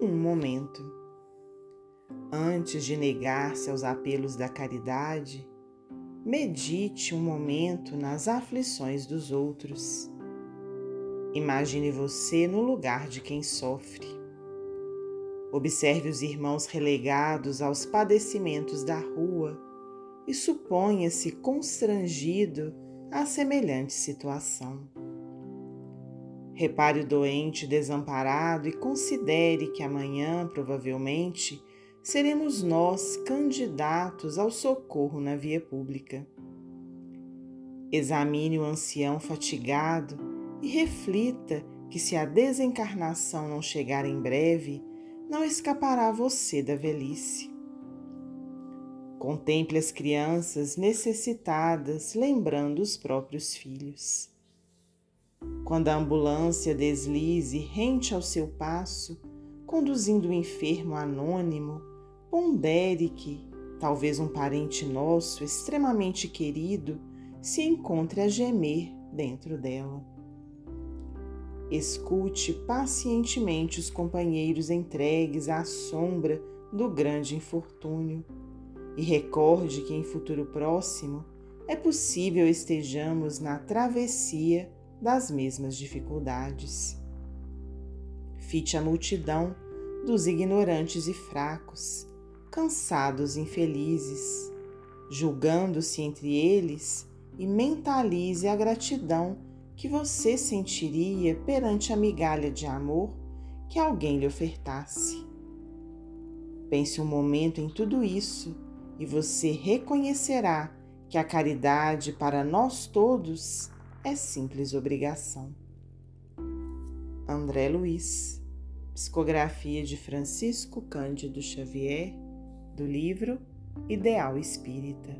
um momento. Antes de negar-se aos apelos da caridade, medite um momento nas aflições dos outros. Imagine você no lugar de quem sofre. Observe os irmãos relegados aos padecimentos da rua e suponha-se constrangido a semelhante situação. Repare o doente desamparado e considere que amanhã, provavelmente, seremos nós candidatos ao socorro na via pública. Examine o ancião fatigado e reflita que, se a desencarnação não chegar em breve, não escapará você da velhice. Contemple as crianças necessitadas, lembrando os próprios filhos. Quando a ambulância deslize rente ao seu passo, conduzindo o enfermo anônimo, pondere que, talvez um parente nosso extremamente querido, se encontre a gemer dentro dela. Escute pacientemente os companheiros entregues à sombra do grande infortúnio e recorde que em futuro próximo é possível estejamos na travessia das mesmas dificuldades. Fite a multidão dos ignorantes e fracos, cansados e infelizes, julgando-se entre eles e mentalize a gratidão que você sentiria perante a migalha de amor que alguém lhe ofertasse. Pense um momento em tudo isso e você reconhecerá que a caridade para nós todos é simples obrigação. André Luiz, psicografia de Francisco Cândido Xavier, do livro Ideal Espírita.